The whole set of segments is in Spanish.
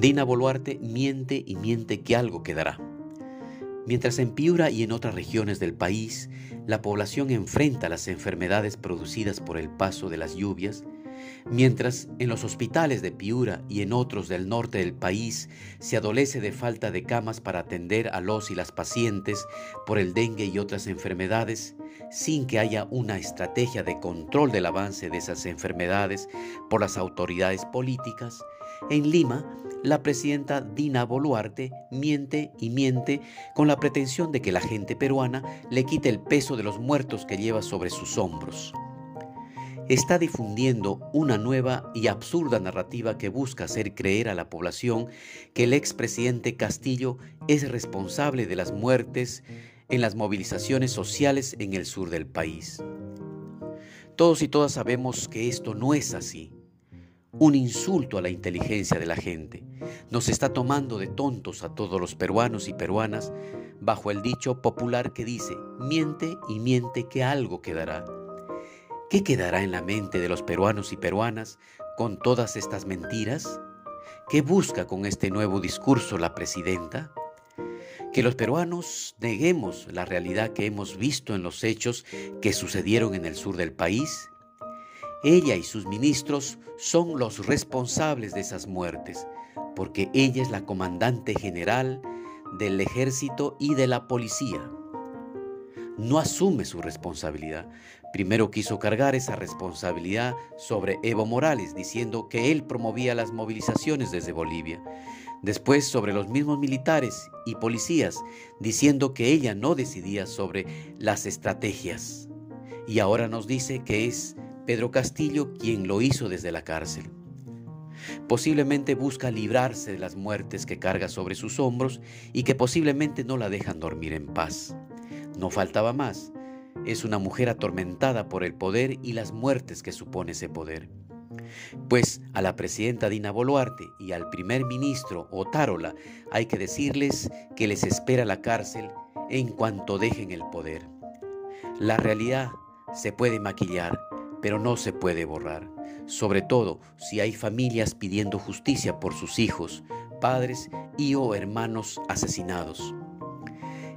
Dina Boluarte miente y miente que algo quedará. Mientras en Piura y en otras regiones del país la población enfrenta las enfermedades producidas por el paso de las lluvias, mientras en los hospitales de Piura y en otros del norte del país se adolece de falta de camas para atender a los y las pacientes por el dengue y otras enfermedades, sin que haya una estrategia de control del avance de esas enfermedades por las autoridades políticas, en Lima la presidenta Dina Boluarte miente y miente con la pretensión de que la gente peruana le quite el peso de los muertos que lleva sobre sus hombros. Está difundiendo una nueva y absurda narrativa que busca hacer creer a la población que el expresidente Castillo es responsable de las muertes en las movilizaciones sociales en el sur del país. Todos y todas sabemos que esto no es así un insulto a la inteligencia de la gente. Nos está tomando de tontos a todos los peruanos y peruanas bajo el dicho popular que dice, miente y miente que algo quedará. ¿Qué quedará en la mente de los peruanos y peruanas con todas estas mentiras? ¿Qué busca con este nuevo discurso la presidenta? Que los peruanos neguemos la realidad que hemos visto en los hechos que sucedieron en el sur del país ella y sus ministros son los responsables de esas muertes, porque ella es la comandante general del ejército y de la policía. No asume su responsabilidad. Primero quiso cargar esa responsabilidad sobre Evo Morales, diciendo que él promovía las movilizaciones desde Bolivia. Después sobre los mismos militares y policías, diciendo que ella no decidía sobre las estrategias. Y ahora nos dice que es Pedro Castillo quien lo hizo desde la cárcel. Posiblemente busca librarse de las muertes que carga sobre sus hombros y que posiblemente no la dejan dormir en paz. No faltaba más. Es una mujer atormentada por el poder y las muertes que supone ese poder. Pues a la presidenta Dina Boluarte y al primer ministro Otárola hay que decirles que les espera la cárcel en cuanto dejen el poder. La realidad se puede maquillar, pero no se puede borrar, sobre todo si hay familias pidiendo justicia por sus hijos, padres y o hermanos asesinados.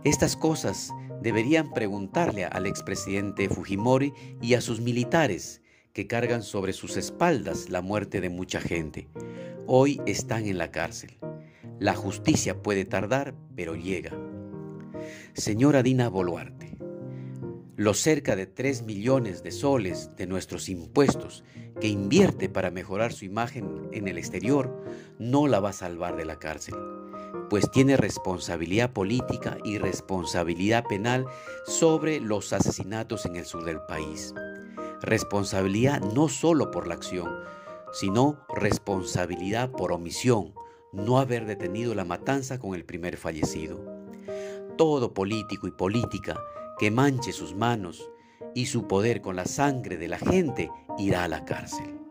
Estas cosas deberían preguntarle al expresidente Fujimori y a sus militares que cargan sobre sus espaldas la muerte de mucha gente. Hoy están en la cárcel. La justicia puede tardar, pero llega. Señora Dina Boluarte, los cerca de 3 millones de soles de nuestros impuestos que invierte para mejorar su imagen en el exterior, no la va a salvar de la cárcel, pues tiene responsabilidad política y responsabilidad penal sobre los asesinatos en el sur del país. Responsabilidad no solo por la acción, sino responsabilidad por omisión, no haber detenido la matanza con el primer fallecido. Todo político y política que manche sus manos y su poder con la sangre de la gente irá a la cárcel.